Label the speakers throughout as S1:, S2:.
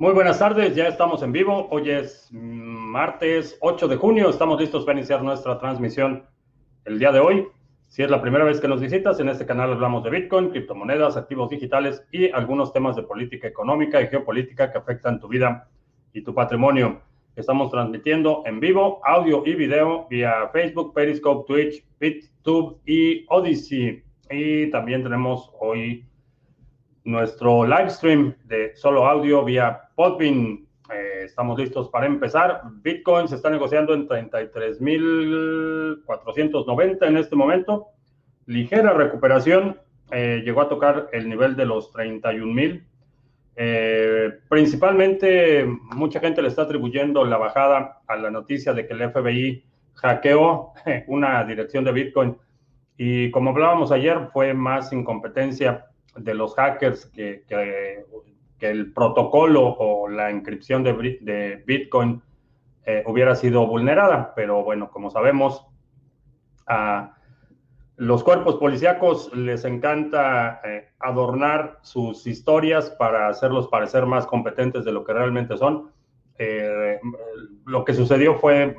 S1: Muy buenas tardes, ya estamos en vivo. Hoy es martes 8 de junio. Estamos listos para iniciar nuestra transmisión el día de hoy. Si es la primera vez que nos visitas, en este canal hablamos de Bitcoin, criptomonedas, activos digitales y algunos temas de política económica y geopolítica que afectan tu vida y tu patrimonio. Estamos transmitiendo en vivo, audio y video vía Facebook, Periscope, Twitch, BitTube y Odyssey. Y también tenemos hoy nuestro live stream de solo audio vía Podbean. Eh, estamos listos para empezar. Bitcoin se está negociando en 33.490 en este momento. Ligera recuperación. Eh, llegó a tocar el nivel de los 31.000. Eh, principalmente, mucha gente le está atribuyendo la bajada a la noticia de que el FBI hackeó una dirección de Bitcoin. Y como hablábamos ayer, fue más incompetencia de los hackers que, el protocolo o la inscripción de, Bitcoin eh, hubiera sido vulnerada. Pero bueno, como sabemos, a los cuerpos policíacos les encanta eh, adornar sus historias para hacerlos parecer más competentes de lo que realmente son. Eh, lo que sucedió fue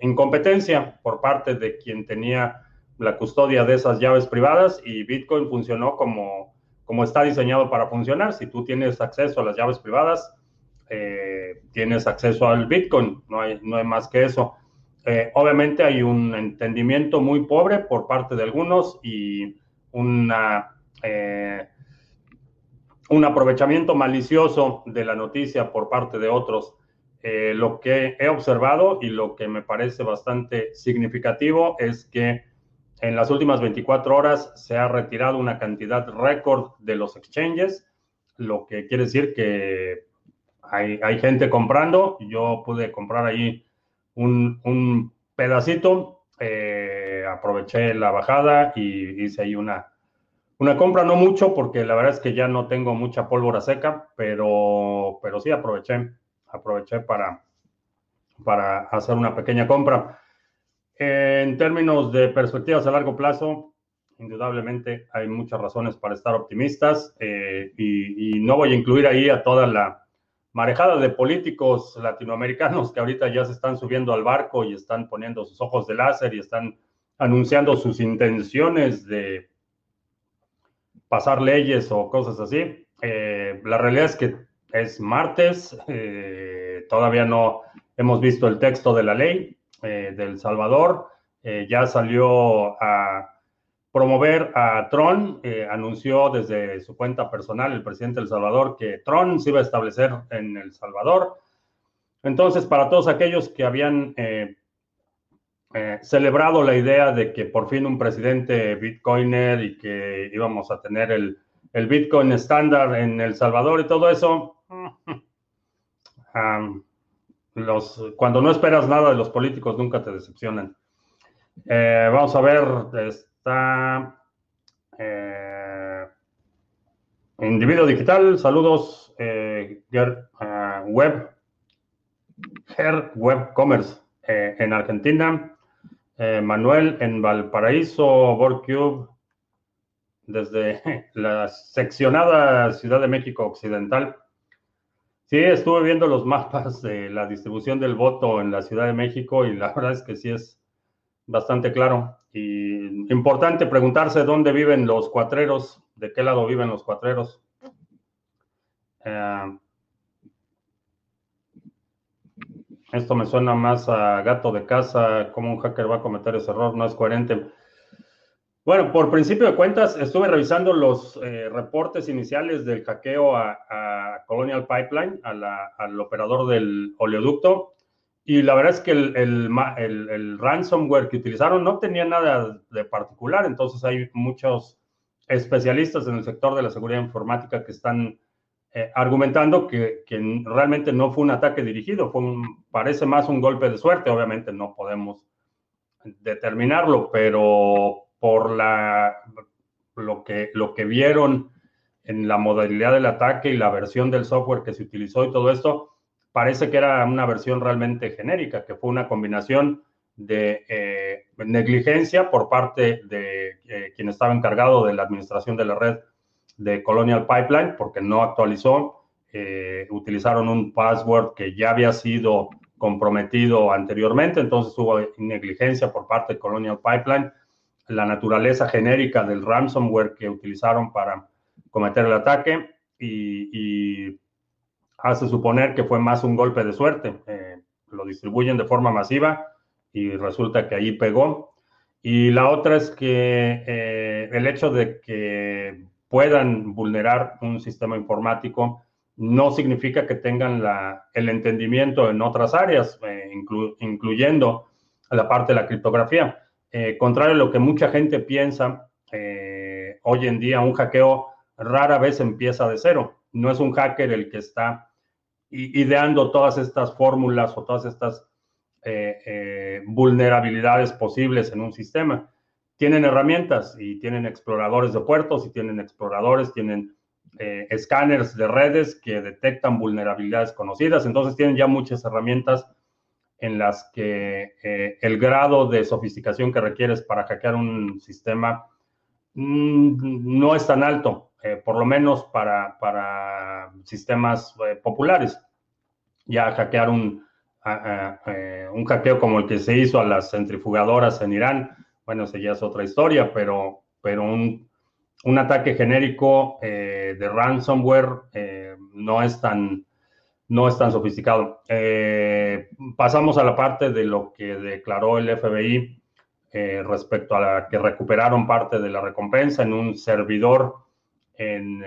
S1: incompetencia por parte de quien tenía la custodia de esas llaves privadas y Bitcoin funcionó como como está diseñado para funcionar. Si tú tienes acceso a las llaves privadas, eh, tienes acceso al Bitcoin, no hay, no hay más que eso. Eh, obviamente hay un entendimiento muy pobre por parte de algunos y una, eh, un aprovechamiento malicioso de la noticia por parte de otros. lo que he observado y lo que me parece bastante significativo es que en las últimas 24 horas se ha retirado una cantidad récord de los exchanges, lo que quiere decir que hay, gente comprando. Yo pude comprar ahí un, pedacito, eh, aproveché la bajada y hice ahí una, una compra, no mucho, porque la verdad es que ya no tengo mucha pólvora seca, pero, pero sí aproveché, aproveché para, para hacer una pequeña compra. En términos de perspectivas a largo plazo, indudablemente hay muchas razones para estar optimistas eh, y, no voy a incluir ahí a toda la marejada de políticos latinoamericanos que ahorita ya se están subiendo al barco y están poniendo sus ojos de láser y están anunciando sus intenciones de pasar leyes o cosas así. Eh, la realidad es que es martes, eh, todavía no hemos visto el texto de la ley, eh, del Salvador. Eh, ya salió a promover a Tron, eh, anunció desde su cuenta personal el presidente del Salvador que Tron se iba a establecer en El Salvador. Entonces, para todos aquellos que habían celebrado la idea de que por fin un presidente bitcoiner y que íbamos a tener el, el Bitcoin estándar en El Salvador y todo eso, los, cuando no esperas nada de los políticos, nunca te decepcionan. Eh, vamos a ver, está eh, Individuo Digital, saludos, eh, Web, Her Web Commerce en Argentina, Manuel en Valparaíso, Borcube, desde la seccionada Ciudad de México Occidental. Sí, estuve viendo los mapas de la distribución del voto en la Ciudad de México y la verdad es que sí es bastante claro. Y importante preguntarse dónde viven los cuatreros, de qué lado viven los cuatreros. Eh, esto me suena más a gato de casa, cómo un hacker va a cometer ese error, no es coherente. Bueno, por principio de cuentas, estuve revisando los eh, reportes iniciales del hackeo a, Colonial Pipeline, al operador del oleoducto, y la verdad es que el, ransomware que utilizaron no tenía nada de particular, entonces hay muchos especialistas en el sector de la seguridad informática que están eh, argumentando que, realmente no fue un ataque dirigido, fue parece más un golpe de suerte, obviamente no podemos determinarlo, pero por la, lo, que, lo que vieron en la modalidad del ataque y la versión del software que se utilizó y todo esto, parece que era una versión realmente genérica, que fue una combinación de eh, negligencia por parte de eh, quien estaba encargado de la administración de la red de Colonial Pipeline, porque no actualizó eh, utilizaron un password que ya había sido comprometido anteriormente, entonces hubo negligencia por parte de Colonial Pipeline. La naturaleza genérica del ransomware que utilizaron para cometer el ataque y, hace suponer que fue más un golpe de suerte. Eh, lo distribuyen de forma masiva y resulta que ahí pegó. Y la otra es que eh, el hecho de que puedan vulnerar un sistema informático no significa que tengan el entendimiento en otras áreas, eh, incluyendo la parte de la criptografía. Eh, contrario a lo que mucha gente piensa, eh, hoy en día un hackeo rara vez empieza de cero. No es un hacker el que está ideando todas estas fórmulas o todas estas vulnerabilidades posibles en un sistema. Tienen herramientas y tienen exploradores de puertos y tienen exploradores, tienen eh, escáneres de redes que detectan vulnerabilidades conocidas. Entonces tienen ya muchas herramientas en las que eh, el grado de sofisticación que requieres para hackear un sistema mm, no es tan alto, eh, por lo menos para, para sistemas populares. Ya hackear un, un hackeo como el que se hizo a las centrifugadoras en Irán, bueno, esa ya es otra historia, pero, pero un un ataque genérico eh, de ransomware eh, no, es tan, no es tan sofisticado. Eh, pasamos a la parte de lo que declaró el FBI respecto a la que recuperaron parte de la recompensa en un servidor en,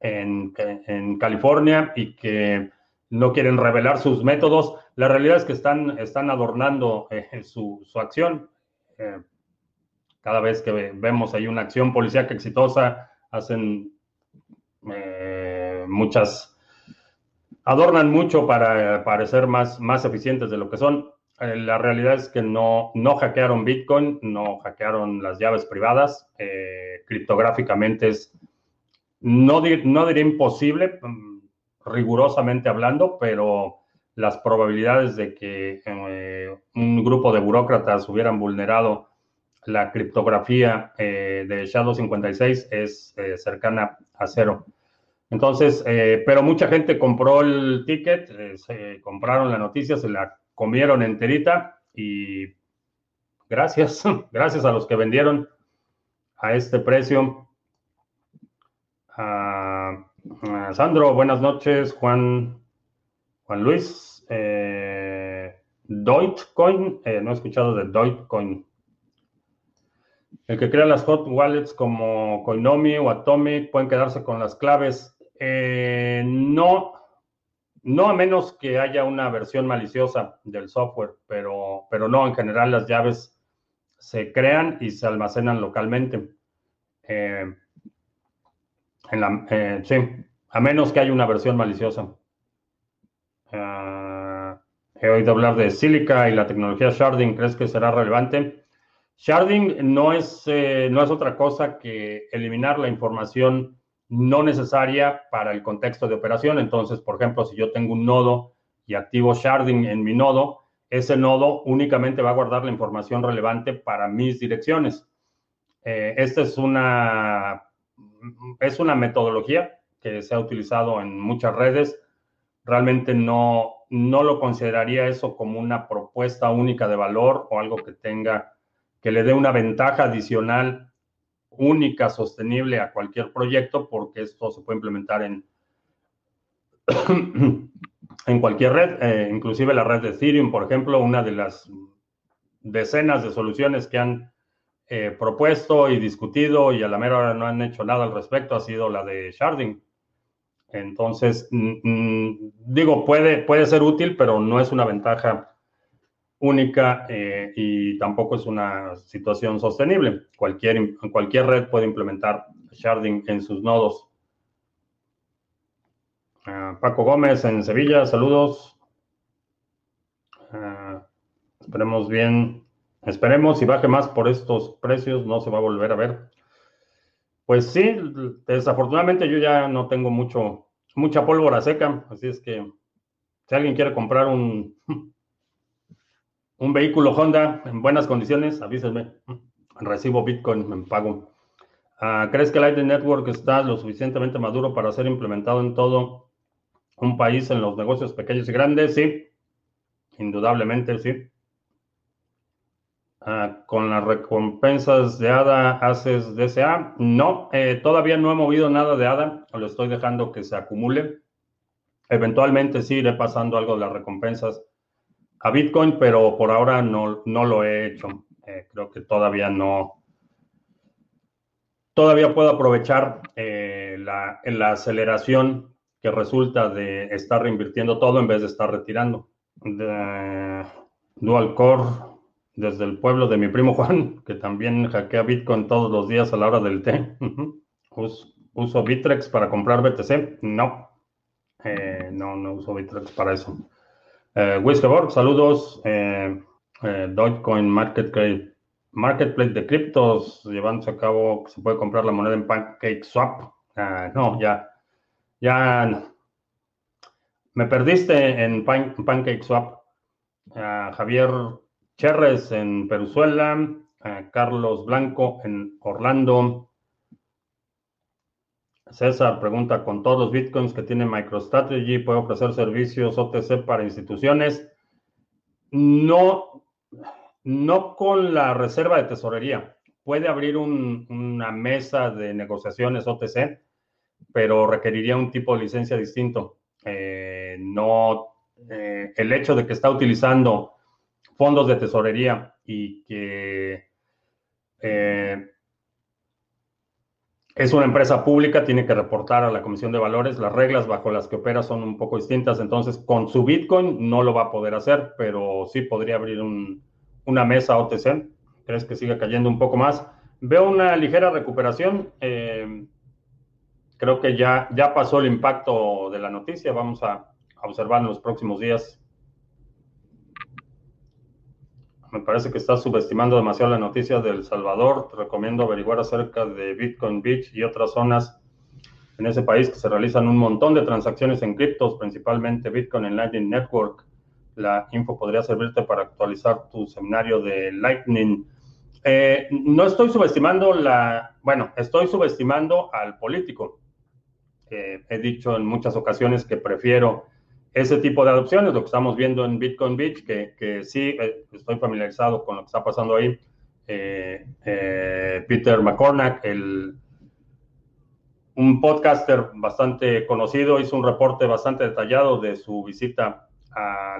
S1: en, California y que no quieren revelar sus métodos. La realidad es que están, están adornando su, su, acción cada vez que vemos ahí una acción policíaca exitosa, hacen eh, muchas, adornan mucho para parecer más, más eficientes de lo que son. Eh, la realidad es que no, no hackearon Bitcoin, no hackearon las llaves privadas. Eh, criptográficamente es, no, no diría imposible, mm, rigurosamente hablando, pero las probabilidades de que un grupo de burócratas hubieran vulnerado la criptografía eh, de Shadow 56 es eh, cercana a cero. Entonces, eh, pero mucha gente compró el ticket, se compraron la noticia, se la comieron enterita y gracias, gracias a los que vendieron a este precio. Ah, ah, Sandro, buenas noches. Juan, Juan Luis, Dogecoin, no he escuchado de Dogecoin. El que crea las hot wallets como Coinomi o Atomic pueden quedarse con las claves. Eh, no, no a menos que haya una versión maliciosa del software, pero, pero no, en general las llaves se crean y se almacenan localmente. Eh, eh, sí, a menos que haya una versión maliciosa. He oído hablar de Silica y la tecnología Sharding. ¿Crees que será relevante? Sharding no es, no es otra cosa que eliminar la información no necesaria para el contexto de operación. Entonces, por ejemplo, si yo tengo un nodo y activo sharding en mi nodo, ese nodo únicamente va a guardar la información relevante para mis direcciones. Eh, esta es una, es una metodología que se ha utilizado en muchas redes. Realmente no, no lo consideraría eso como una propuesta única de valor o algo que tenga que le dé una ventaja adicional única, sostenible a cualquier proyecto, porque esto se puede implementar en, en cualquier red, eh, inclusive la red de Ethereum, por ejemplo, una de las decenas de soluciones que han eh, propuesto y discutido y a la mera hora no han hecho nada al respecto ha sido la de sharding. Entonces, digo, puede, puede ser útil, pero no es una ventaja única eh, y tampoco es una situación sostenible. Cualquier, cualquier red puede implementar sharding en sus nodos. Ah, Paco Gómez en Sevilla, saludos. Ah, esperemos bien, esperemos y baje más por estos precios, no se va a volver a ver. Pues sí, desafortunadamente yo ya no tengo mucho, mucha pólvora seca, así es que si alguien quiere comprar un un vehículo Honda en buenas condiciones, avísenme. Recibo Bitcoin, me pago. Ah, ¿Crees que Lightning Network está lo suficientemente maduro para ser implementado en todo un país en los negocios pequeños y grandes? Sí, indudablemente sí. Ah, con las recompensas de ADA haces DSA. No, eh, todavía no he movido nada de ADA, lo estoy dejando que se acumule. Eventualmente sí iré pasando algo de las recompensas a Bitcoin, pero por ahora no, no lo he hecho. Eh, creo que todavía no. Todavía puedo aprovechar eh, la, la aceleración que resulta de estar reinvirtiendo todo en vez de estar retirando. De, dual Core desde el pueblo de mi primo Juan, que también hackea Bitcoin todos los días a la hora del té. ¿Uso Bitrex para comprar BTC? No. Eh, no, no uso Bitrex para eso. Eh, saludos. Eh, eh, Dogecoin Marketplace, Marketplace de criptos, llevándose a cabo se puede comprar la moneda en Pancake Swap. Ah, no, ya, ya me perdiste en Pancake Swap. Ah, Javier Cherres en Peruzuela, Carlos Blanco en Orlando. César pregunta, ¿con todos los bitcoins que tiene MicroStrategy puede ofrecer servicios OTC para instituciones? No, no con la reserva de tesorería. Puede abrir una mesa de negociaciones OTC, pero requeriría un tipo de licencia distinto. Eh, no, eh, el hecho de que está utilizando fondos de tesorería y que eh, es una empresa pública, tiene que reportar a la Comisión de Valores. Las reglas bajo las que opera son un poco distintas, entonces con su Bitcoin no lo va a poder hacer, pero sí podría abrir una mesa OTC. ¿Crees que siga cayendo un poco más? Veo una ligera recuperación. Eh, creo que ya, ya pasó el impacto de la noticia. Vamos a observar en los próximos días me parece que estás subestimando demasiado la noticia de El Salvador. Te recomiendo averiguar acerca de Bitcoin Beach y otras zonas en ese país que se realizan un montón de transacciones en criptos, principalmente Bitcoin en Lightning Network. La info podría servirte para actualizar tu seminario de Lightning. Eh, no estoy subestimando la, bueno, estoy subestimando al político. Eh, he dicho en muchas ocasiones que prefiero ese tipo de adopciones, lo que estamos viendo en Bitcoin Beach, que, que sí eh, estoy familiarizado con lo que está pasando ahí. Eh, eh, Peter McCormack, el, un podcaster bastante conocido, hizo un reporte bastante detallado de su visita a,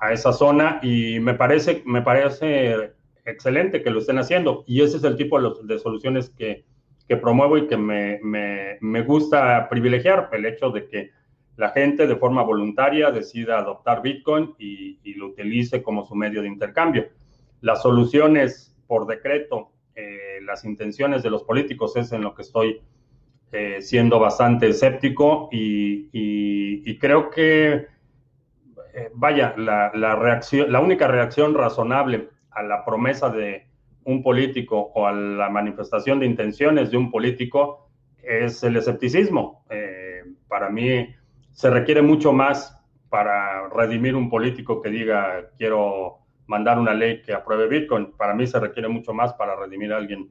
S1: a, esa zona y me parece, me parece excelente que lo estén haciendo. Y ese es el tipo de soluciones que, que, promuevo y que me, me, me gusta privilegiar, el hecho de que la gente de forma voluntaria decida adoptar Bitcoin y, lo utilice como su medio de intercambio. Las soluciones por decreto, eh, las intenciones de los políticos es en lo que estoy eh, siendo bastante escéptico y, creo que, eh, vaya, la, la única reacción razonable a la promesa de un político o a la manifestación de intenciones de un político es el escepticismo. para mí, se requiere mucho más para redimir un político que diga quiero mandar una ley que apruebe Bitcoin. Para mí se requiere mucho más para redimir a alguien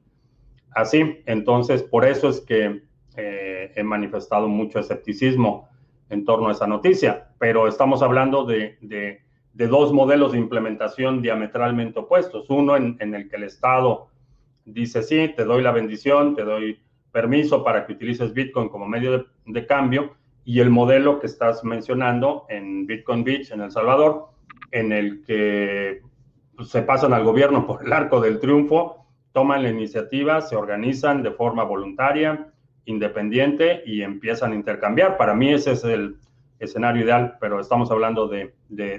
S1: así. Entonces, por eso es que eh, he manifestado mucho escepticismo en torno a esa noticia. Pero estamos hablando de, dos modelos de implementación diametralmente opuestos. Uno en, el que el Estado dice, sí, te doy la bendición, te doy permiso para que utilices Bitcoin como medio de cambio y el modelo que estás mencionando en Bitcoin Beach, en El Salvador, en el que pues, se pasan al gobierno por el arco del triunfo, toman la iniciativa, se organizan de forma voluntaria, independiente y empiezan a intercambiar. Para mí ese es el escenario ideal, pero estamos hablando de,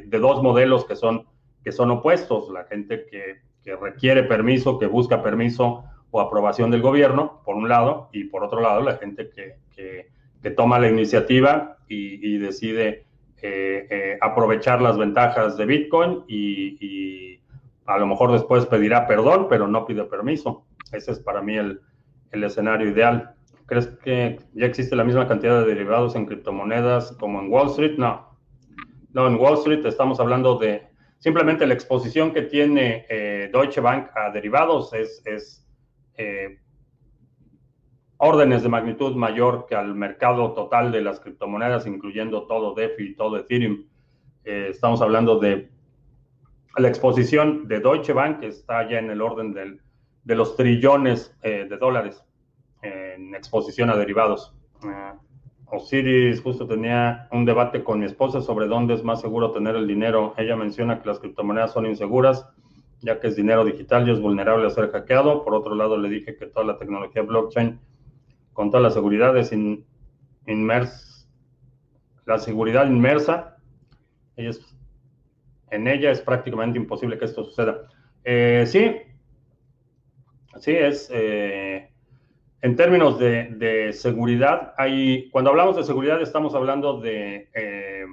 S1: dos modelos que son, que son opuestos. La gente que, requiere permiso, que busca permiso o aprobación del gobierno, por un lado, y por otro lado, la gente que que toma la iniciativa y, decide eh, eh, aprovechar las ventajas de Bitcoin y, a lo mejor después pedirá perdón, pero no pide permiso. Ese es para mí el, escenario ideal. ¿Crees que ya existe la misma cantidad de derivados en criptomonedas como en Wall Street? No. No, en Wall Street estamos hablando de simplemente la exposición que tiene eh, Deutsche Bank a derivados es, es órdenes de magnitud mayor que al mercado total de las criptomonedas, incluyendo todo DeFi y todo Ethereum. Eh, estamos hablando de la exposición de Deutsche Bank, que está ya en el orden del, de los trillones eh, de dólares en exposición a derivados. Eh, Osiris justo tenía un debate con mi esposa sobre dónde es más seguro tener el dinero. Ella menciona que las criptomonedas son inseguras, ya que es dinero digital y es vulnerable a ser hackeado. Por otro lado, le dije que toda la tecnología blockchain, con toda la seguridad, es inmersa. La seguridad inmersa, en ella es prácticamente imposible que esto suceda. Eh, sí, sí, es. Eh, en términos de, seguridad, hay, cuando hablamos de seguridad estamos hablando de eh,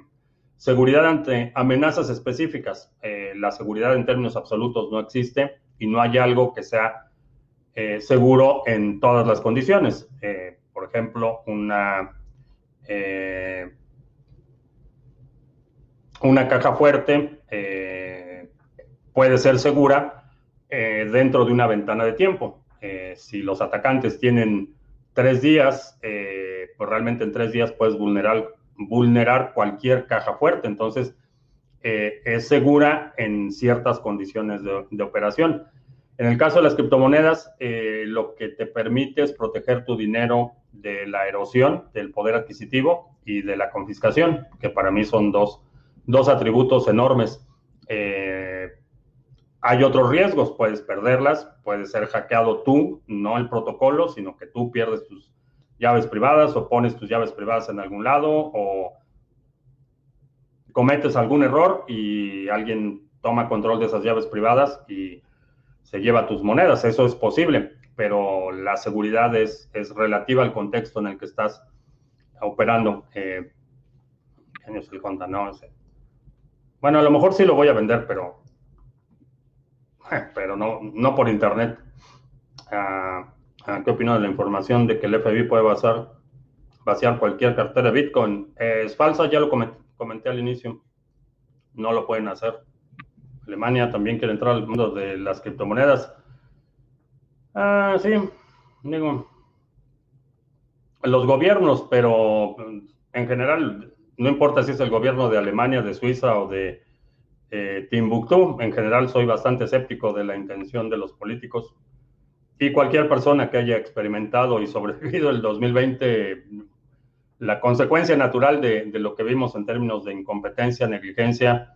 S1: seguridad ante amenazas específicas. La seguridad en términos absolutos no existe y no hay algo que sea eh, seguro en todas las condiciones. por ejemplo, una, una caja fuerte puede ser segura dentro de una ventana de tiempo eh, si los atacantes tienen tres días, eh, pues realmente en tres días puedes vulnerar, vulnerar cualquier caja fuerte. Entonces, eh, es segura en ciertas condiciones de, operación. En el caso de las criptomonedas, lo que te permite es proteger tu dinero de la erosión, del poder adquisitivo y de la confiscación, que para mí son dos, dos atributos enormes. Hay otros riesgos, puedes perderlas, puedes ser hackeado tú, no el protocolo, sino que tú pierdes tus llaves privadas o pones tus llaves privadas en algún lado o cometes algún error y alguien toma control de esas llaves privadas y se lleva tus monedas. Eso es posible, pero la seguridad es, es relativa al contexto en el que estás operando. Eh, no Bueno, a lo mejor sí lo voy a vender, pero pero no, no por internet. Ah, ah, ¿Qué opino de la información de que el FBI puede basar, vaciar cualquier cartera de Bitcoin? es falsa, ya lo comenté, al inicio. No lo pueden hacer. Alemania también quiere entrar al mundo de las criptomonedas. Ah, sí, digo, los gobiernos, pero en general, no importa si es el gobierno de Alemania, de Suiza o de eh, Timbuktu. En general soy bastante escéptico de la intención de los políticos y cualquier persona que haya experimentado y sobrevivido el 2020, la consecuencia natural de, lo que vimos en términos de incompetencia, negligencia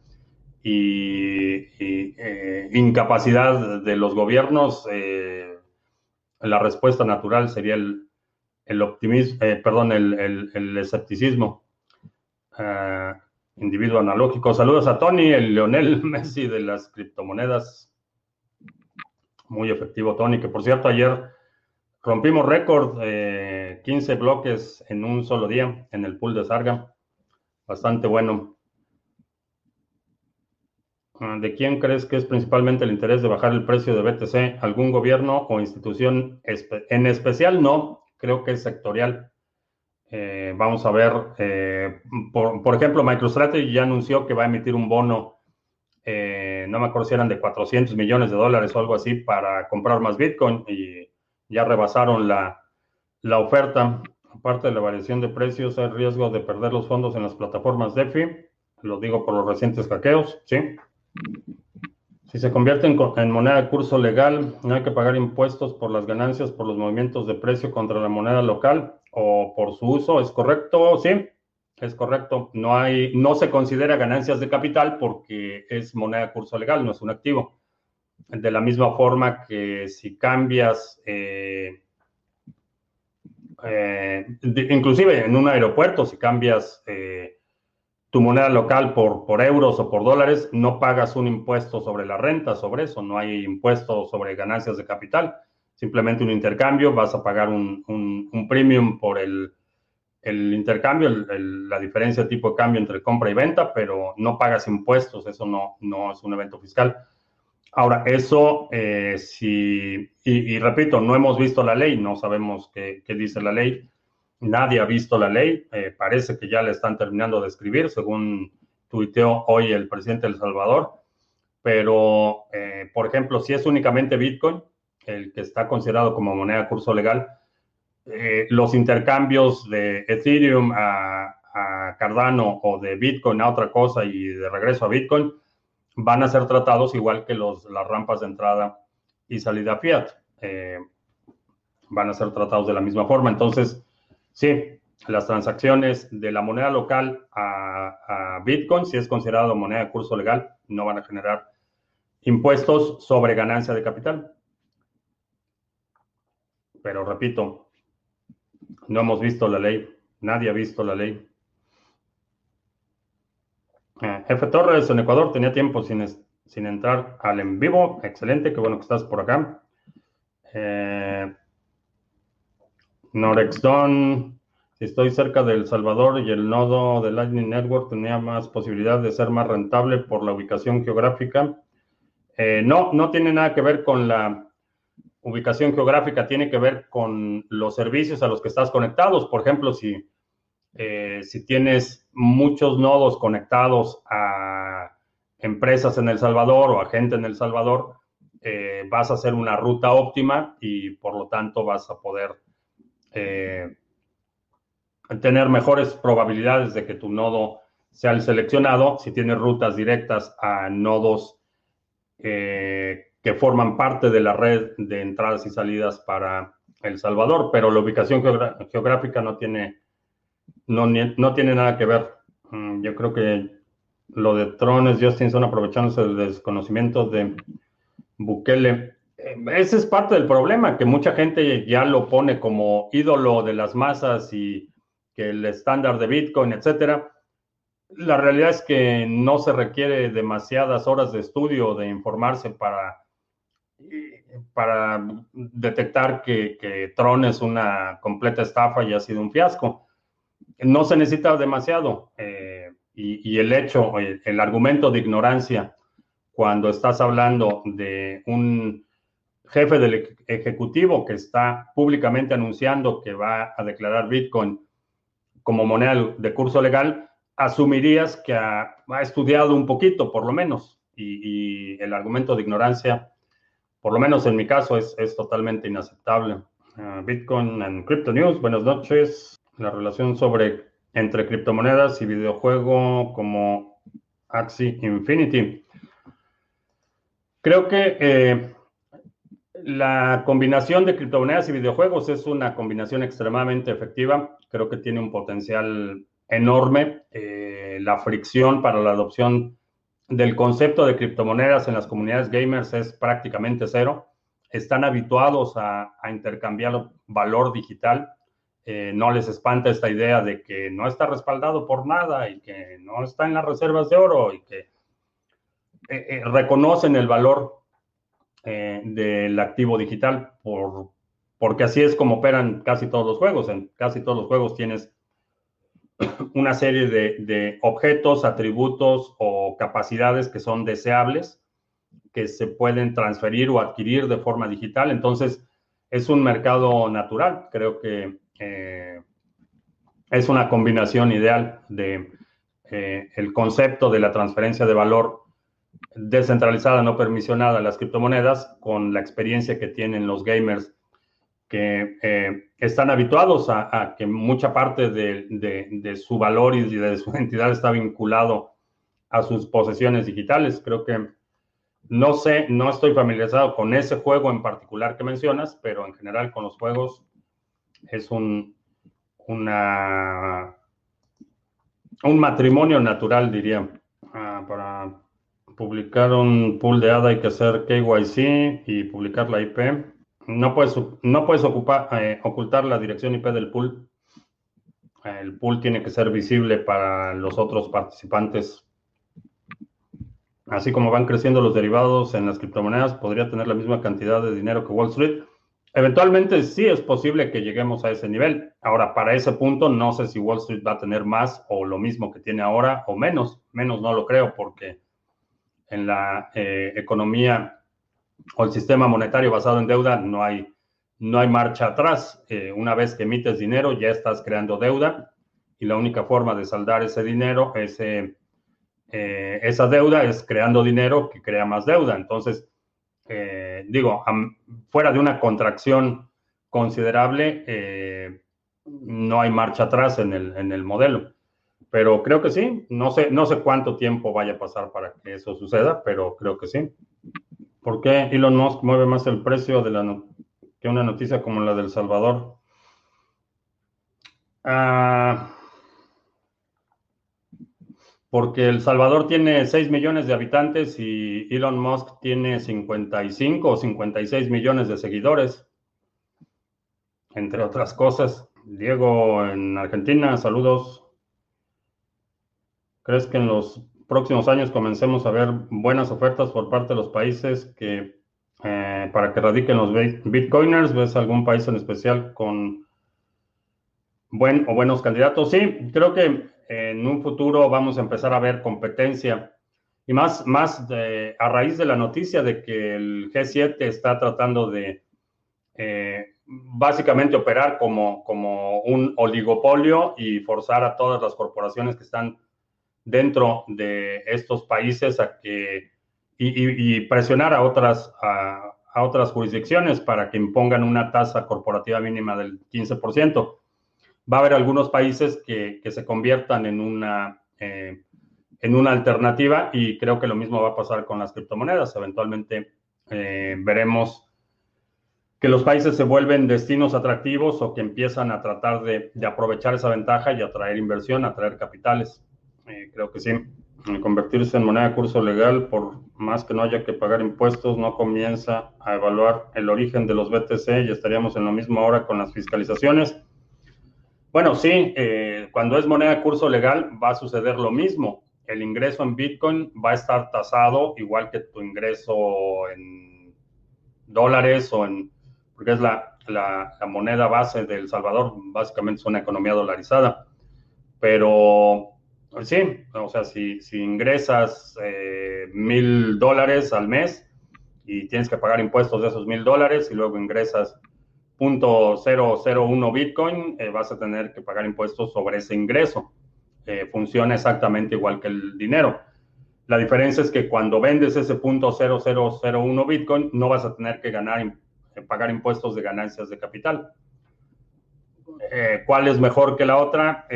S1: y, eh, incapacidad de los gobiernos, eh, la respuesta natural sería el, optimismo, perdón, el, escepticismo. Ah, individuo analógico. Saludos a Tony, el Leonel Messi de las criptomonedas. Muy efectivo, Tony, que por cierto ayer rompimos récord, 15 bloques en un solo día en el pool de Sarga. Bastante bueno. Ah, ¿De quién crees que es principalmente el interés de bajar el precio de BTC? ¿Algún gobierno o institución? En especial no, creo que es sectorial. Eh, vamos a ver, eh, por, ejemplo, MicroStrategy ya anunció que va a emitir un bono, eh, no me acuerdo si eran de 400 millones de dólares o algo así, para comprar más Bitcoin y ya rebasaron la, la oferta. Aparte de la variación de precios, hay riesgo de perder los fondos en las plataformas DeFi. Lo digo por los recientes hackeos, ¿sí? Si se convierte en, moneda de curso legal, no hay que pagar impuestos por las ganancias por los movimientos de precio contra la moneda local o por su uso, ¿es correcto? Sí, es correcto. No hay, no se considera ganancias de capital porque es moneda de curso legal, no es un activo. De la misma forma que si cambias, eh, eh, inclusive en un aeropuerto, si cambias eh, tu moneda local por, por euros o por dólares, no pagas un impuesto sobre la renta, sobre eso, no hay impuesto sobre ganancias de capital simplemente un intercambio, vas a pagar un, un, premium por el, el intercambio, la diferencia de tipo de cambio entre compra y venta, pero no pagas impuestos, eso no, no es un evento fiscal. Ahora, eso, eh, si, y, repito, no hemos visto la ley, no sabemos qué, qué dice la ley, nadie ha visto la ley, eh, parece que ya la están terminando de escribir, según tuiteó hoy el presidente de El Salvador, pero, eh, por ejemplo, si es únicamente Bitcoin, el que está considerado como moneda curso legal, eh, los intercambios de Ethereum a, Cardano o de Bitcoin a otra cosa y de regreso a Bitcoin van a ser tratados igual que los, las rampas de entrada y salida fiat. Van a ser tratados de la misma forma. Entonces, sí, las transacciones de la moneda local a, Bitcoin, si es considerado moneda de curso legal, no van a generar impuestos sobre ganancia de capital. Pero repito, no hemos visto la ley, nadie ha visto la ley. Eh, F. Torres en Ecuador tenía tiempo sin, sin entrar al en vivo. Excelente, qué bueno que estás por acá. Eh, Norexdon, si estoy cerca de El Salvador y el nodo de Lightning Network tenía más posibilidad de ser más rentable por la ubicación geográfica. Eh, no, no tiene nada que ver con la ubicación geográfica, tiene que ver con los servicios a los que estás conectados. Por ejemplo, si, eh, tienes muchos nodos conectados a empresas en El Salvador o a gente en El Salvador, eh, vas a hacer una ruta óptima y por lo tanto vas a poder eh, tener mejores probabilidades de que tu nodo sea el seleccionado si tienes rutas directas a nodos eh, que forman parte de la red de entradas y salidas para El Salvador, pero la ubicación geográfica no tiene, no, no tiene nada que ver. Mm, yo creo que lo de Trones, Justin, son aprovechándose del desconocimiento de Bukele. Ese es parte del problema, que mucha gente ya lo pone como ídolo de las masas y que el estándar de Bitcoin, etcétera. La realidad es que no se requiere demasiadas horas de estudio, de informarse para, para detectar que, Tron es una completa estafa y ha sido un fiasco. No se necesita demasiado. Eh, y, el hecho, el argumento de ignorancia, cuando estás hablando de un jefe del ejecutivo que está públicamente anunciando que va a declarar Bitcoin como moneda de curso legal, asumirías que ha, estudiado un poquito, por lo menos, y, el argumento de ignorancia, por lo menos en mi caso, es, totalmente inaceptable. Ah, Bitcoin and Crypto News, buenas noches. La relación sobre entre criptomonedas y videojuego como Axie Infinity. Creo que eh, la combinación de criptomonedas y videojuegos es una combinación extremadamente efectiva. Creo que tiene un potencial enorme. Eh, la fricción para la adopción del concepto de criptomonedas en las comunidades gamers es prácticamente cero. Están habituados a, intercambiar valor digital. Eh, no les espanta esta idea de que no está respaldado por nada y que no está en las reservas de oro y que eh, reconocen el valor eh, del activo digital, por, porque así es como operan casi todos los juegos. En casi todos los juegos tienes una serie de, objetos, atributos o capacidades que son deseables, que se pueden transferir o adquirir de forma digital. Entonces, es un mercado natural. Creo que eh, es una combinación ideal de eh, el concepto de la transferencia de valor descentralizada, no permisionada, las criptomonedas, con la experiencia que tienen los gamers que eh, están habituados a, que mucha parte de, su valor y de su entidad está vinculado a sus posesiones digitales. Creo que no sé, no estoy familiarizado con ese juego en particular que mencionas, pero en general con los juegos es un, un matrimonio natural, diría, publicar un pool de ADA hay que hacer KYC y publicar la IP. No puedes, no puedes eh, ocultar la dirección IP del pool. El pool tiene que ser visible para los otros participantes. Así como van creciendo los derivados en las criptomonedas, podría tener la misma cantidad de dinero que Wall Street. Eventualmente sí es posible que lleguemos a ese nivel. Ahora, para ese punto, no sé si Wall Street va a tener más o lo mismo que tiene ahora o menos. Menos no lo creo porque en la eh, economía o el sistema monetario basado en deuda, no hay, no hay marcha atrás. Eh, una vez que emites dinero, ya estás creando deuda y la única forma de saldar ese dinero, ese, eh, esa deuda, es creando dinero que crea más deuda. Entonces, digo, fuera de una contracción considerable, no hay marcha atrás en el, en el modelo. Pero creo que sí, no sé, no sé cuánto tiempo vaya a pasar para que eso suceda, pero creo que sí. ¿Por qué Elon Musk mueve más el precio de la que una noticia como la del Salvador? Ah, porque El Salvador tiene 6 millones de habitantes y Elon Musk tiene 55 o 56 millones de seguidores, entre otras cosas. Diego en Argentina, saludos. ¿Crees que en los próximos años comencemos a ver buenas ofertas por parte de los países que eh, para que radiquen los bitcoiners? ¿Ves algún país en especial con buen o buenos candidatos? Sí, creo que en un futuro vamos a empezar a ver competencia y más, más a raíz de la noticia de que el G7 está tratando de eh, básicamente operar como, como un oligopolio y forzar a todas las corporaciones que están dentro de estos países a que y, presionar a otras a, otras jurisdicciones para que impongan una tasa corporativa mínima del 15%. Va a haber algunos países que, se conviertan en una, eh, en una alternativa y creo que lo mismo va a pasar con las criptomonedas. Eventualmente eh, veremos que los países se vuelven destinos atractivos o que empiezan a tratar de, de aprovechar esa ventaja y atraer inversión, atraer capitales. Eh, creo que sí. Convertirse en moneda de curso legal, por más que no haya que pagar impuestos, no comienza a evaluar el origen de los BTC y estaríamos en lo mismo ahora con las fiscalizaciones. Bueno, sí, eh, cuando es moneda de curso legal va a suceder lo mismo. El ingreso en Bitcoin va a estar tasado igual que tu ingreso en dólares o en, porque es la, la, la moneda base de El Salvador, básicamente es una economía dolarizada. Pero sí, o sea, si, si ingresas eh, mil dólares al mes y tienes que pagar impuestos de esos mil dólares y luego ingresas .001 Bitcoin, eh, vas a tener que pagar impuestos sobre ese ingreso. Eh, funciona exactamente igual que el dinero. La diferencia es que cuando vendes ese .0001 Bitcoin, no vas a tener que ganar, pagar impuestos de ganancias de capital. ¿Cuál es mejor que la otra?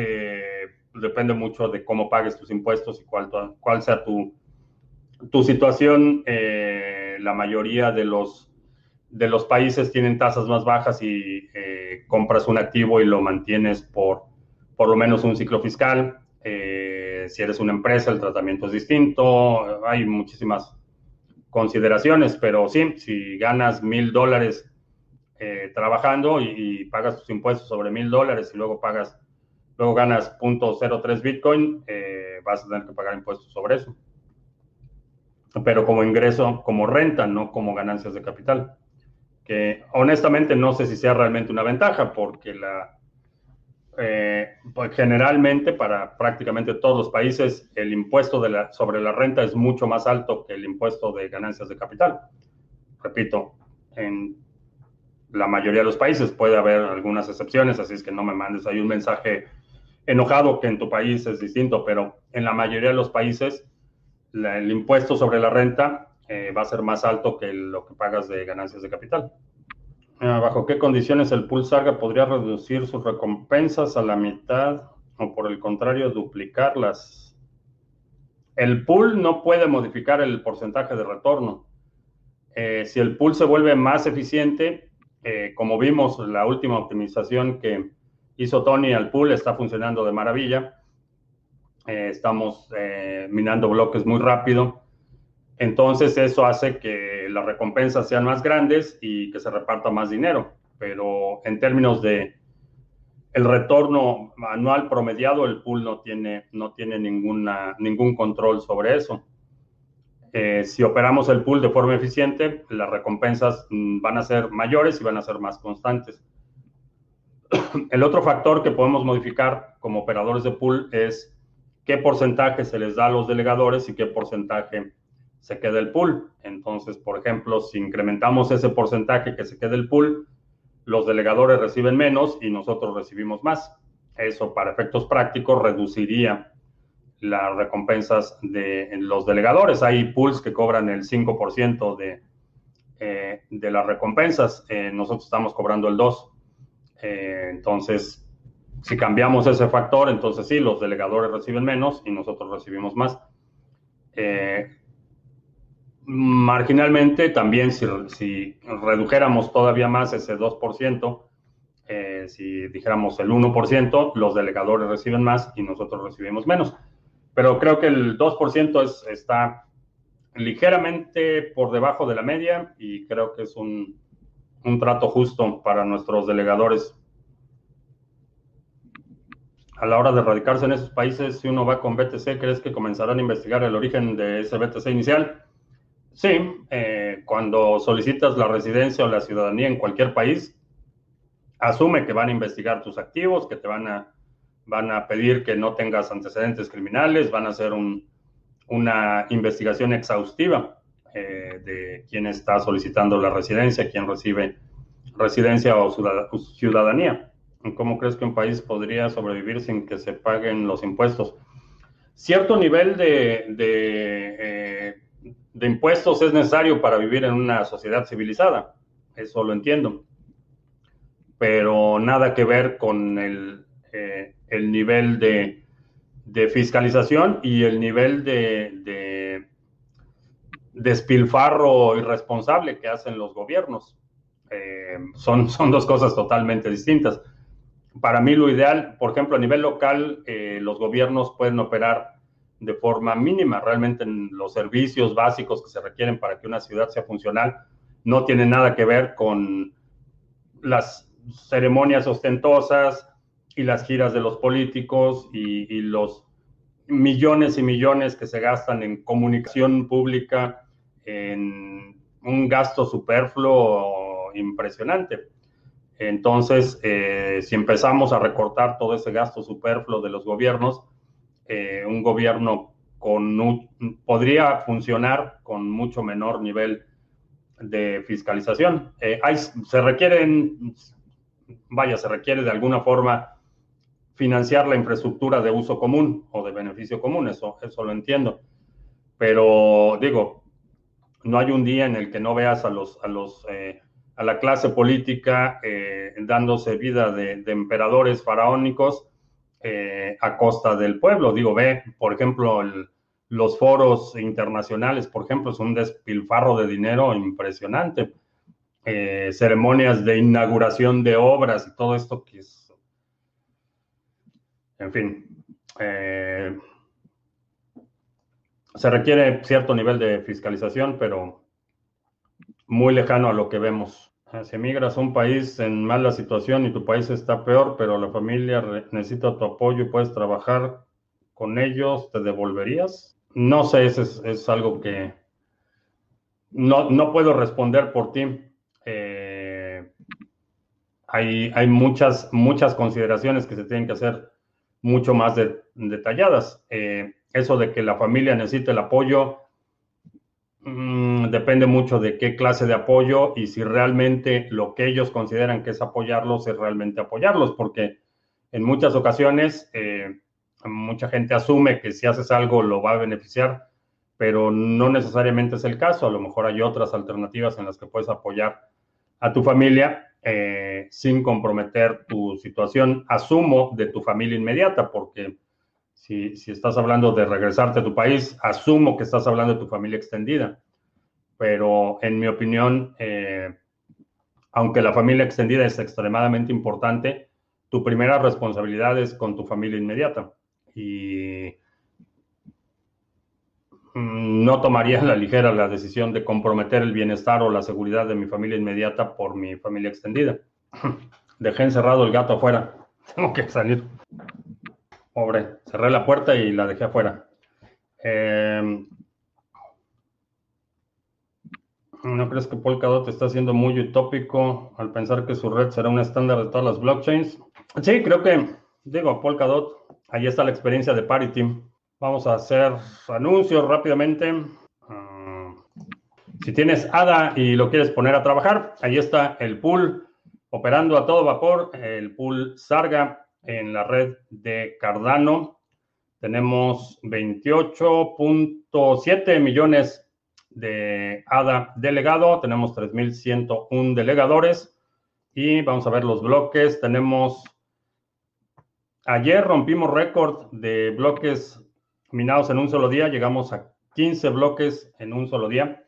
S1: Depende mucho de cómo pagues tus impuestos y cuál, cuál sea tu, tu situación. Eh, la mayoría de los, de los países tienen tasas más bajas y eh, compras un activo y lo mantienes por por lo menos un ciclo fiscal. Eh, si eres una empresa, el tratamiento es distinto. Hay muchísimas consideraciones, pero sí, si ganas mil dólares trabajando y, pagas tus impuestos sobre mil dólares y luego pagas luego ganas .03 Bitcoin, eh, vas a tener que pagar impuestos sobre eso. Pero como ingreso, como renta, no como ganancias de capital. Que honestamente no sé si sea realmente una ventaja, porque la, eh, pues generalmente para prácticamente todos los países el impuesto sobre la renta es mucho más alto que el impuesto de ganancias de capital. Repito, en la mayoría de los países puede haber algunas excepciones, así es que no me mandes ahí un mensaje enojado que en tu país es distinto, pero en la mayoría de los países el impuesto sobre la renta eh, va a ser más alto que lo que pagas de ganancias de capital. Ah, ¿Bajo qué condiciones el pool Sarga podría reducir sus recompensas a la mitad o por el contrario duplicarlas? El pool no puede modificar el porcentaje de retorno. Eh, si el pool se vuelve más eficiente, eh, como vimos la última optimización que, hizo Tony al pool, está funcionando de maravilla. Eh, estamos eh, minando bloques muy rápido. Entonces eso hace que las recompensas sean más grandes y que se reparta más dinero. Pero en términos de el retorno anual promediado, el pool no tiene, no tiene ninguna, ningún control sobre eso. Eh, si operamos el pool de forma eficiente, las recompensas mm, van a ser mayores y van a ser más constantes. El otro factor que podemos modificar como operadores de pool es qué porcentaje se les da a los delegadores y qué porcentaje se queda el pool. Entonces, por ejemplo, si incrementamos ese porcentaje que se queda el pool, los delegadores reciben menos y nosotros recibimos más. Eso, para efectos prácticos, reduciría las recompensas de los delegadores. Hay pools que cobran el 5% de eh, de las recompensas. Eh, nosotros estamos cobrando el 2. Eh, entonces, si cambiamos ese factor, entonces sí, los delegadores reciben menos y nosotros recibimos más. marginalmente, también si, si, redujéramos todavía más ese 2%, si dijéramos el 1%, los delegadores reciben más y nosotros recibimos menos. Pero creo que el 2% es, está ligeramente por debajo de la media y creo que es un, trato justo para nuestros delegadores. A la hora de radicarse en esos países, si uno va con BTC, ¿crees que comenzarán a investigar el origen de ese BTC inicial? Sí, eh, cuando solicitas la residencia o la ciudadanía en cualquier país, asume que van a investigar tus activos, que te van a, van a pedir que no tengas antecedentes criminales, van a hacer un, una investigación exhaustiva eh, de quién está solicitando la residencia, quién recibe residencia o ciudadanía. ¿Cómo crees que un país podría sobrevivir sin que se paguen los impuestos? Cierto nivel de, de, eh, de impuestos es necesario para vivir en una sociedad civilizada, eso lo entiendo, pero nada que ver con el, eh, el nivel de de fiscalización y el nivel de, despilfarro irresponsable que hacen los gobiernos. Eh, son, son dos cosas totalmente distintas. Para mí lo ideal, por ejemplo, a nivel local, eh, los gobiernos pueden operar de forma mínima. Realmente en los servicios básicos que se requieren para que una ciudad sea funcional no tienen nada que ver con las ceremonias ostentosas, y las giras de los políticos y, los millones y millones que se gastan en comunicación pública, en un gasto superfluo impresionante. Entonces, eh, si empezamos a recortar todo ese gasto superfluo de los gobiernos, eh, un gobierno con podría funcionar con mucho menor nivel de fiscalización. Eh, se requieren, vaya, se requiere de alguna forma financiar la infraestructura de uso común o de beneficio común, eso, eso lo entiendo. Pero digo, no hay un día en el que no veas a los, a los, eh, a la clase política eh, dándose vida de, emperadores faraónicos eh, a costa del pueblo. Digo, ve, por ejemplo, los foros internacionales, por ejemplo, es un despilfarro de dinero impresionante. ceremonias de inauguración de obras y todo esto que es en fin, se requiere cierto nivel de fiscalización, pero muy lejano a lo que vemos. Si emigras a un país en mala situación y tu país está peor, pero la familia necesita tu apoyo y puedes trabajar con ellos, ¿te devolverías? No sé, eso es, algo que no, puedo responder por ti. Eh, hay, hay muchas, muchas consideraciones que se tienen que hacer mucho más detalladas. Eh, eso de que la familia necesite el apoyo mm, depende mucho de qué clase de apoyo y si realmente lo que ellos consideran que es apoyarlos es realmente apoyarlos, porque en muchas ocasiones eh, mucha gente asume que si haces algo lo va a beneficiar, pero no necesariamente es el caso. A lo mejor hay otras alternativas en las que puedes apoyar a tu familia eh, sin comprometer tu situación, asumo, de tu familia inmediata, porque si, estás hablando de regresarte a tu país, asumo que estás hablando de tu familia extendida. Pero en mi opinión, eh, aunque la familia extendida es extremadamente importante, tu primera responsabilidad es con tu familia inmediata. Y Mm, no tomaría a la ligera la decisión de comprometer el bienestar o la seguridad de mi familia inmediata por mi familia extendida. Dejé encerrado el gato afuera. Tengo que salir. Pobre. Cerré la puerta y la dejé afuera. Em, ¿No crees que Polkadot está siendo muy utópico al pensar que su red será un estándar de todas las blockchains? Sí, creo que, digo, Polkadot, ahí está la experiencia de Parity. Vamos a hacer anuncios rápidamente. Ah, si tienes ADA y lo quieres poner a trabajar, ahí está el pool operando a todo vapor, el pool Sarga en la red de Cardano. Tenemos 28.7 millones de ADA delegado. Tenemos 3.101 delegadores. Y vamos a ver los bloques. Tenemos, ayer rompimos récord de bloques minados en un solo día. Llegamos a 15 bloques en un solo día.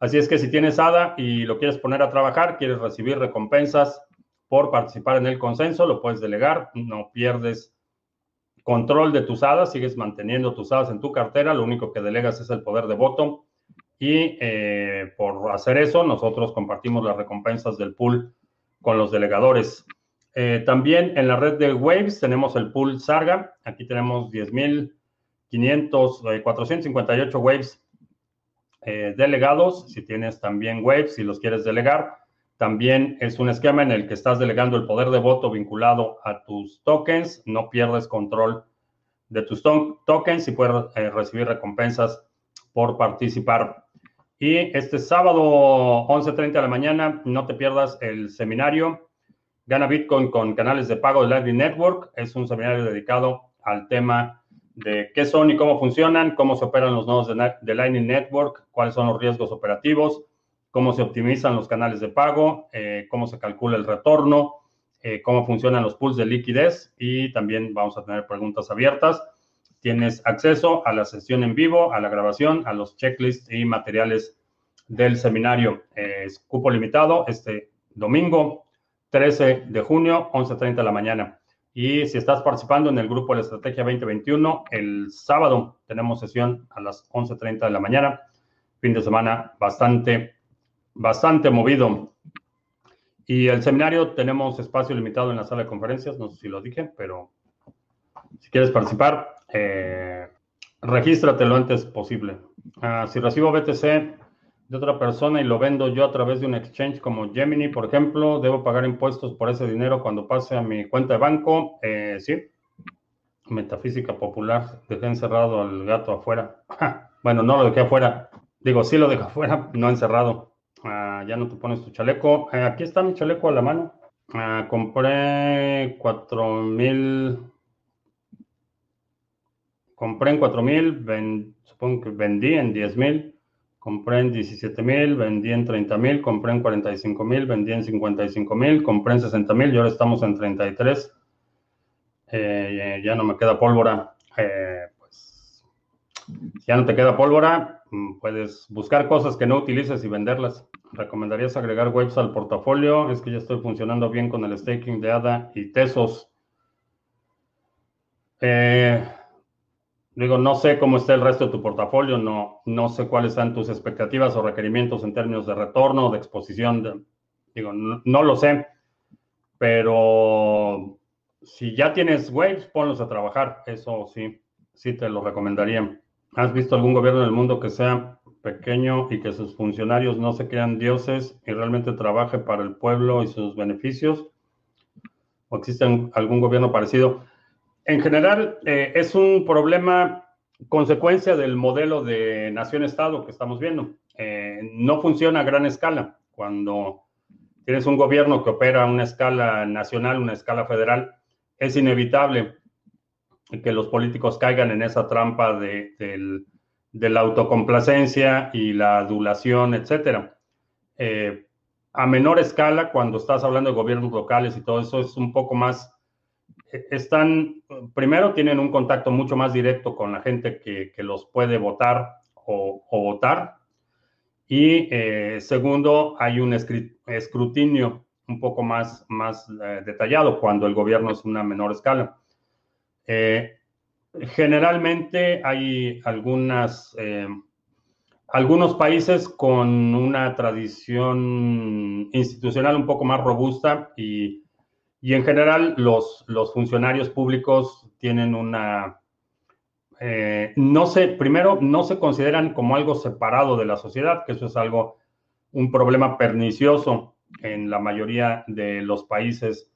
S1: Así es que si tienes ADA y lo quieres poner a trabajar, quieres recibir recompensas por participar en el consenso, lo puedes delegar, no pierdes control de tus hadas, sigues manteniendo tus hadas en tu cartera, lo único que delegas es el poder de voto y eh, por hacer eso nosotros compartimos las recompensas del pool con los delegadores. Eh, también en la red de Waves tenemos el pool Sarga, aquí tenemos 10.500, 458 eh, Waves delegados, si tienes también Waves, si los quieres delegar. También es un esquema en el que estás delegando el poder de voto vinculado a tus tokens, no pierdes control de tus tokens y puedes eh, recibir recompensas por participar. Y este sábado 11.30 de la mañana, no te pierdas el seminario Gana Bitcoin con canales de pago de Lightning Network. Es un seminario dedicado al tema de qué son y cómo funcionan, cómo se operan los nodos de, de Lightning Network, cuáles son los riesgos operativos, cómo se optimizan los canales de pago, eh, cómo se calcula el retorno, eh, cómo funcionan los pools de liquidez y también vamos a tener preguntas abiertas. Tienes acceso a la sesión en vivo, a la grabación, a los checklists y materiales del seminario. es cupo limitado este domingo 13 de junio, 11.30 de la mañana. Y si estás participando en el grupo de la Estrategia 2021, el sábado tenemos sesión a las 11.30 de la mañana. Fin de semana bastante bastante movido. Y el seminario tenemos espacio limitado en la sala de conferencias, no sé si lo dije, pero si quieres participar, eh, regístrate lo antes posible. Ah, si recibo BTC de otra persona y lo vendo yo a través de un exchange como Gemini, por ejemplo, ¿debo pagar impuestos por ese dinero cuando pase a mi cuenta de banco? Eh, sí. Metafísica popular, dejé encerrado al gato afuera. bueno, no lo dejé afuera. Digo, sí lo dejé afuera, no encerrado. Ya no te pones tu chaleco. Eh, aquí está mi chaleco a la mano. Ah, compré 4000. Compré en 4000, supongo que vendí en 10000. Compré en 17,000, vendí en 30,000, compré en 45,000, vendí en 55,000, compré en 60,000 y ahora estamos en 33. Eh, ya no me queda pólvora. Eh, pues ya no te queda pólvora, puedes buscar cosas que no utilices y venderlas. ¿Recomendarías agregar waves al portafolio? Es que ya estoy funcionando bien con el staking de ADA y Tesos. Eh, digo, no sé cómo está el resto de tu portafolio, no, no sé cuáles son tus expectativas o requerimientos en términos de retorno, de exposición. digo, no, lo sé, pero si ya tienes waves, ponlos a trabajar. Eso sí, sí te lo recomendaría. ¿Has visto algún gobierno en el mundo que sea pequeño y que sus funcionarios no se crean dioses y realmente trabaje para el pueblo y sus beneficios? ¿O existe algún gobierno parecido? En general, eh, es un problema consecuencia del modelo de nación-estado que estamos viendo. Eh, no funciona a gran escala. Cuando tienes un gobierno que opera a una escala nacional, una escala federal, es inevitable que los políticos caigan en esa trampa de, del de la autocomplacencia y la adulación, etcétera. Eh, a menor escala, cuando estás hablando de gobiernos locales y todo eso, es un poco más, eh, están, primero tienen un contacto mucho más directo con la gente que, los puede votar o, votar. Y eh, segundo, hay un escrutinio un poco más, más detallado cuando el gobierno es una menor escala. Generalmente hay algunas, eh, algunos países con una tradición institucional un poco más robusta y, en general los, los, funcionarios públicos tienen una, eh, no sé, primero no se consideran como algo separado de la sociedad, que eso es algo, un problema pernicioso en la mayoría de los países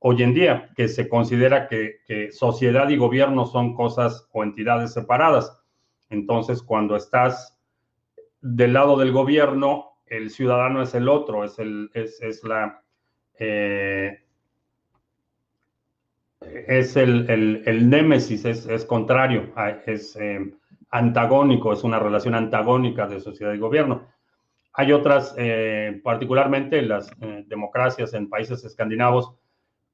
S1: hoy en día, que se considera que, sociedad y gobierno son cosas o entidades separadas. Entonces, cuando estás del lado del gobierno, el ciudadano es el otro, es, el, es, la... Eh, es el, el, némesis, es, contrario, es, eh, antagónico, es una relación antagónica de sociedad y gobierno. Hay otras, eh, particularmente las eh, democracias en países escandinavos,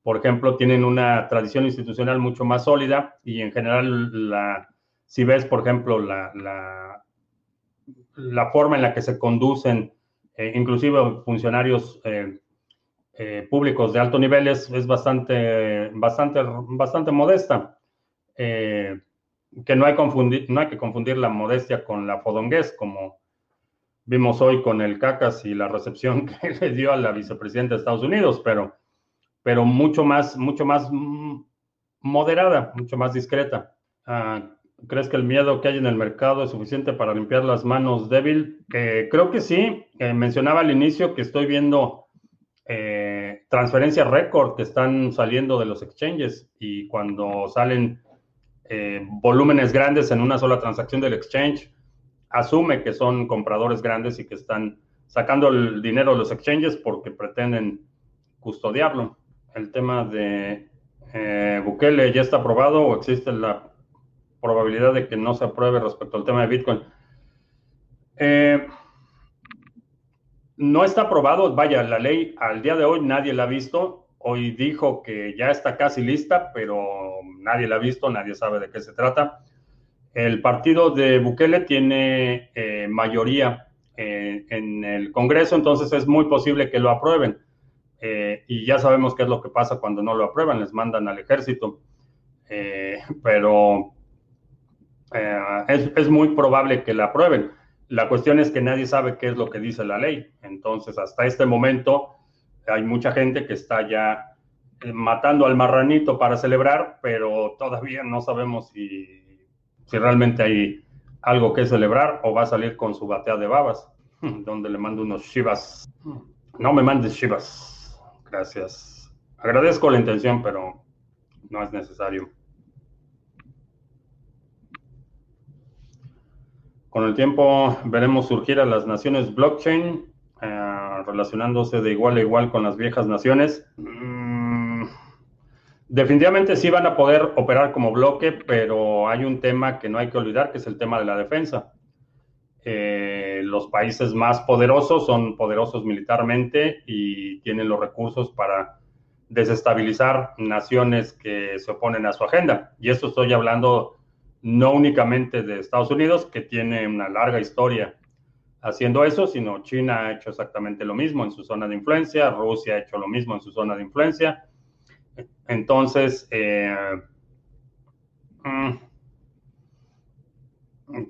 S1: por ejemplo, tienen una tradición institucional mucho más sólida y en general, la, si ves, por ejemplo, la, la, forma en la que se conducen, eh, inclusive funcionarios públicos de alto nivel, es, es, bastante, bastante, bastante modesta. que no hay, confundir, no hay que confundir la modestia con la fodonguez, como vimos hoy con el CACAS y la recepción que le dio a la vicepresidenta de Estados Unidos, pero, pero mucho más, mucho más moderada, mucho más discreta. Ah, ¿Crees que el miedo que hay en el mercado es suficiente para limpiar las manos débil? Eh, creo que sí. Eh, mencionaba al inicio que estoy viendo eh, transferencias récord que están saliendo de los exchanges y cuando salen volúmenes grandes en una sola transacción del exchange, asume que son compradores grandes y que están sacando el dinero de los exchanges porque pretenden custodiarlo. El tema de eh, Bukele ya está aprobado o existe la probabilidad de que no se apruebe respecto al tema de Bitcoin. Eh, no está aprobado, vaya, la ley al día de hoy nadie la ha visto. Hoy dijo que ya está casi lista, pero nadie la ha visto, nadie sabe de qué se trata. El partido de Bukele tiene eh, mayoría en el Congreso, entonces es muy posible que lo aprueben. Eh, y ya sabemos qué es lo que pasa cuando no lo aprueban, les mandan al ejército. pero es, es, muy probable que la aprueben. La cuestión es que nadie sabe qué es lo que dice la ley. Entonces, hasta este momento, hay mucha gente que está ya matando al marranito para celebrar, pero todavía no sabemos si si realmente hay algo que celebrar o va a salir con su batea de babas, donde le mando unos shivas. No me mandes shivas. Gracias. Agradezco la intención, pero no es necesario. Con el tiempo veremos surgir a las naciones blockchain, eh, relacionándose de igual a igual con las viejas naciones. Definitivamente sí van a poder operar como bloque, pero hay un tema que no hay que olvidar, que es el tema de la defensa. Eh, los países más poderosos son poderosos militarmente y tienen los recursos para desestabilizar naciones que se oponen a su agenda. Y esto estoy hablando no únicamente de Estados Unidos, que tiene una larga historia haciendo eso, sino China ha hecho exactamente lo mismo en su zona de influencia, Rusia ha hecho lo mismo en su zona de influencia entonces, eh, mm,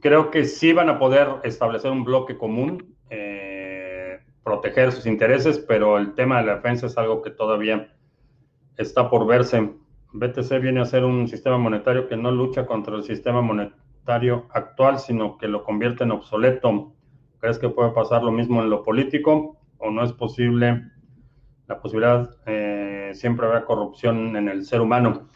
S1: creo que sí van a poder establecer un bloque común, eh, proteger sus intereses, pero el tema de la defensa es algo que todavía está por verse. BTC viene a ser un sistema monetario que no lucha contra el sistema monetario actual, sino que lo convierte en obsoleto. ¿Crees que puede pasar lo mismo en lo político o no es posible la posibilidad, eh, siempre habrá corrupción en el ser humano.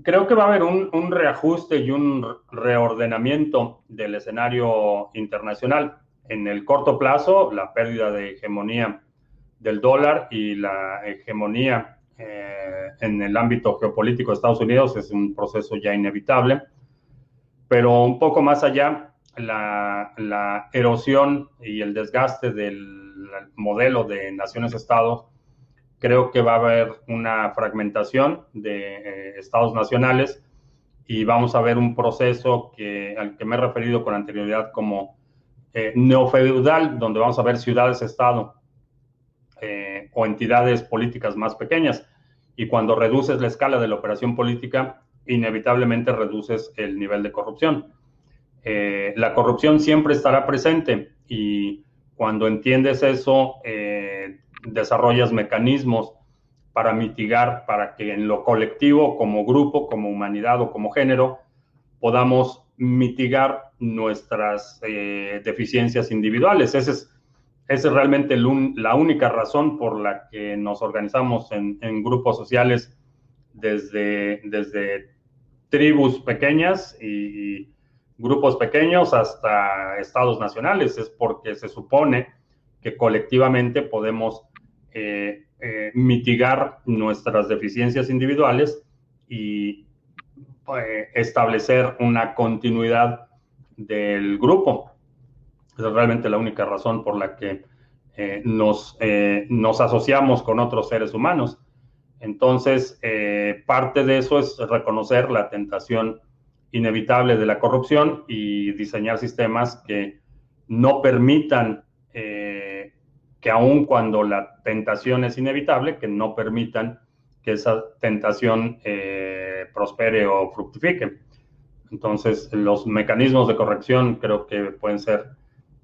S1: Creo que va a haber un, reajuste y un reordenamiento del escenario internacional. En el corto plazo, la pérdida de hegemonía del dólar y la hegemonía eh, en el ámbito geopolítico de Estados Unidos es un proceso ya inevitable. Pero un poco más allá, la, la erosión y el desgaste del modelo de naciones-estados creo que va a haber una fragmentación de eh, estados nacionales y vamos a ver un proceso que, al que me he referido con anterioridad como eh, neofeudal, donde vamos a ver ciudades-estado eh, o entidades políticas más pequeñas. Y cuando reduces la escala de la operación política, inevitablemente reduces el nivel de corrupción. la corrupción siempre estará presente y cuando entiendes eso, desarrollas mecanismos para mitigar, para que en lo colectivo, como grupo, como humanidad o como género, podamos mitigar nuestras eh, deficiencias individuales. Esa es, es realmente la única razón por la que nos organizamos en, grupos sociales desde, desde tribus pequeñas y grupos pequeños hasta estados nacionales. Es porque se supone que colectivamente podemos eh, eh, mitigar nuestras deficiencias individuales y eh, establecer una continuidad del grupo. Es realmente la única razón por la que nos, nos asociamos con otros seres humanos. Entonces, parte de eso es reconocer la tentación inevitable de la corrupción y diseñar sistemas que no permitan que aun cuando la tentación es inevitable, que no permitan que esa tentación prospere o fructifique. Entonces, los mecanismos de corrección creo que pueden ser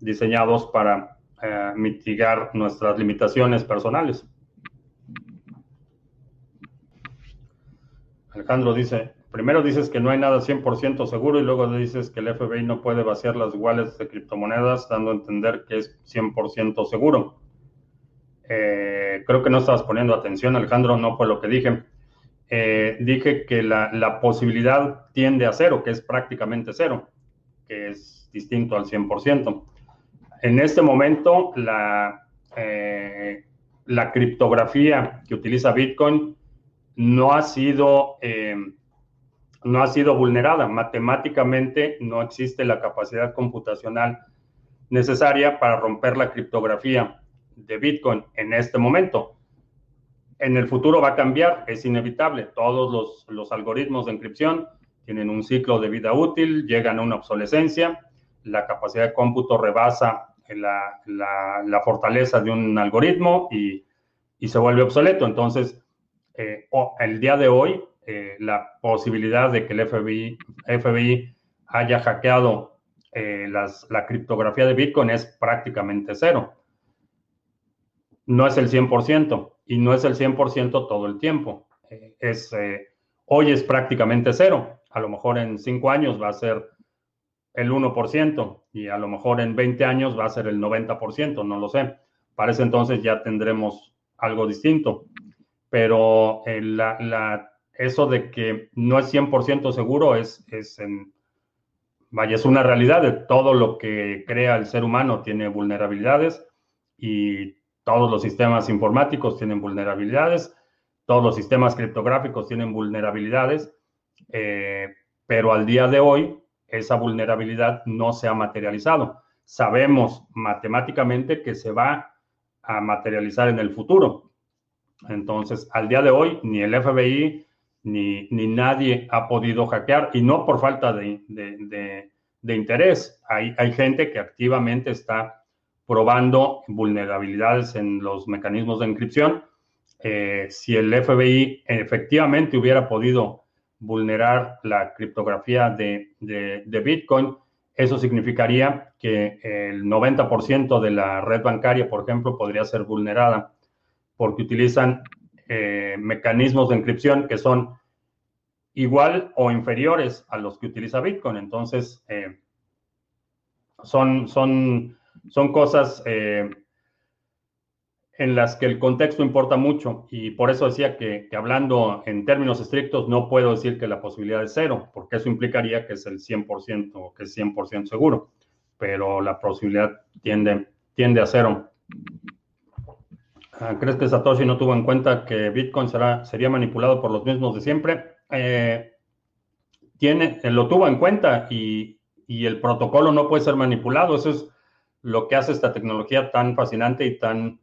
S1: diseñados para eh, mitigar nuestras limitaciones personales. Alejandro dice, primero dices que no hay nada 100% seguro y luego dices que el FBI no puede vaciar las iguales de criptomonedas dando a entender que es 100% seguro. Eh, creo que no estabas poniendo atención, Alejandro, no fue lo que dije. Eh, dije que la, la, posibilidad tiende a cero, que es prácticamente cero, que es distinto al 100% en este momento la, eh, la criptografía que utiliza Bitcoin no ha sido eh, no ha sido vulnerada. Matemáticamente no existe la capacidad computacional necesaria para romper la criptografía de Bitcoin en este momento. En el futuro va a cambiar, es inevitable. Todos los, los algoritmos de encripción tienen un ciclo de vida útil, llegan a una obsolescencia, la capacidad de cómputo rebasa la, la, fortaleza de un algoritmo y, y, se vuelve obsoleto. Entonces, eh, el día de hoy, eh, la posibilidad de que el FBI, FBI haya hackeado eh, las, la criptografía de Bitcoin es prácticamente cero. No es el 100% y no es el 100% todo el tiempo. es, hoy es prácticamente cero. A lo mejor en cinco años va a ser el 1% y a lo mejor en 20 años va a ser el 90%, no lo sé. Para ese entonces ya tendremos algo distinto. Pero eh, la, eso de que no es 100% seguro es, es en, vaya, es una realidad de todo lo que crea el ser humano tiene vulnerabilidades y todos los sistemas informáticos tienen vulnerabilidades, todos los sistemas criptográficos tienen vulnerabilidades, eh, pero al día de hoy esa vulnerabilidad no se ha materializado. Sabemos matemáticamente que se va a materializar en el futuro. Entonces, al día de hoy, ni el FBI ni, ni nadie ha podido hackear, y no por falta de, interés. Hay, hay gente que activamente está probando vulnerabilidades en los mecanismos de encripción. Eh, si el FBI efectivamente hubiera podido vulnerar la criptografía de, Bitcoin, eso significaría que el 90% de la red bancaria, por ejemplo, podría ser vulnerada porque utilizan eh, mecanismos de encripción que son igual o inferiores a los que utiliza Bitcoin. Entonces, eh, son, son, son cosas eh, en las que el contexto importa mucho y por eso decía que, hablando en términos estrictos no puedo decir que la posibilidad es cero, porque eso implicaría que es el 100%, que es 100% seguro, pero la posibilidad tiende, tiende a cero. Ah, ¿Crees que Satoshi no tuvo en cuenta que Bitcoin será, sería manipulado por los mismos de siempre? Eh, tiene, lo tuvo en cuenta y, y el protocolo no puede ser manipulado. Eso es lo que hace esta tecnología tan fascinante y tan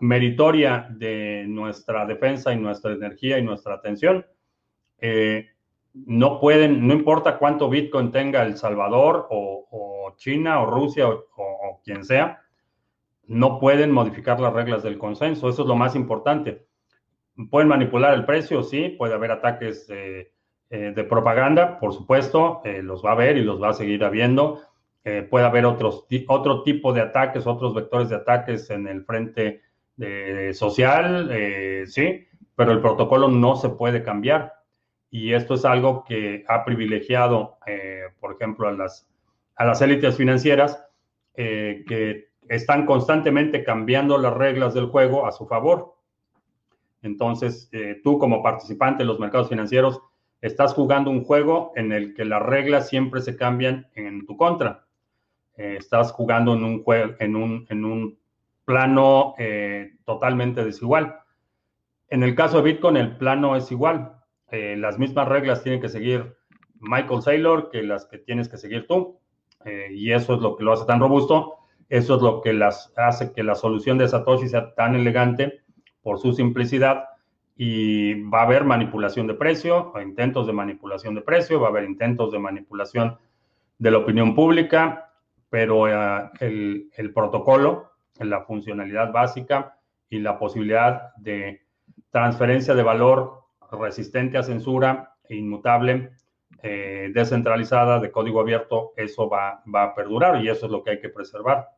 S1: meritoria de nuestra defensa y nuestra energía y nuestra atención. Eh, no pueden, no importa cuánto Bitcoin tenga El Salvador o, China o Rusia o, quien sea, no pueden modificar las reglas del consenso. Eso es lo más importante. Pueden manipular el precio, sí, puede haber ataques de, eh, propaganda, por supuesto, eh, los va a haber y los va a seguir habiendo. Puede haber otros, otro tipo de ataques, otros vectores de ataques en el frente social, eh, sí, pero el protocolo no se puede cambiar. Y esto es algo que ha privilegiado, eh, por ejemplo, a las, a las élites financieras eh, que están constantemente cambiando las reglas del juego a su favor. Entonces, tú como participante de los mercados financieros, estás jugando un juego en el que las reglas siempre se cambian en tu contra. Estás jugando en un, en un, en un plano eh, totalmente desigual. En el caso de Bitcoin, el plano es igual. Eh, las mismas reglas tienen que seguir Michael Saylor que las que tienes que seguir tú. eh, y eso es lo que lo hace tan robusto, eso es lo que las, hace que la solución de Satoshi sea tan elegante por su simplicidad y va a haber manipulación de precio, o intentos de manipulación de precio, va a haber intentos de manipulación de la opinión pública, pero eh, el, protocolo, la funcionalidad básica y la posibilidad de transferencia de valor resistente a censura e inmutable, eh, descentralizada, de código abierto, eso va, va a perdurar y eso es lo que hay que preservar.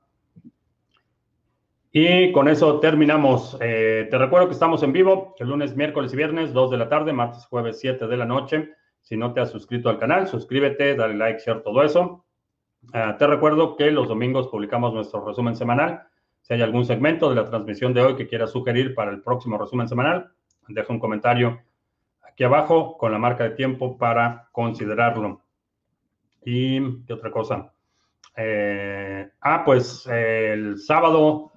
S1: Y con eso terminamos. Eh, te recuerdo que estamos en vivo el lunes, miércoles y viernes, 2 de la tarde, martes, jueves, 7 de la noche. Si no te has suscrito al canal, suscríbete, dale like, share, todo eso. Ah, te recuerdo que los domingos publicamos nuestro resumen semanal. Si hay algún segmento de la transmisión de hoy que quieras sugerir para el próximo resumen semanal, deja un comentario aquí abajo con la marca de tiempo para considerarlo. ¿Y qué otra cosa? Eh, ah, pues el sábado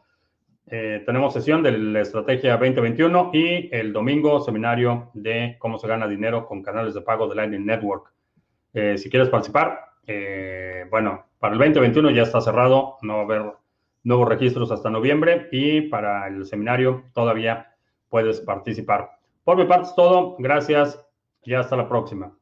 S1: eh, tenemos sesión de la estrategia 2021 y el domingo seminario de cómo se gana dinero con canales de pago de Lightning Network. Eh, si quieres participar, eh, bueno, para el 2021 ya está cerrado, no va a haber nuevos registros hasta noviembre y para el seminario todavía puedes participar. Por mi parte es todo, gracias y hasta la próxima.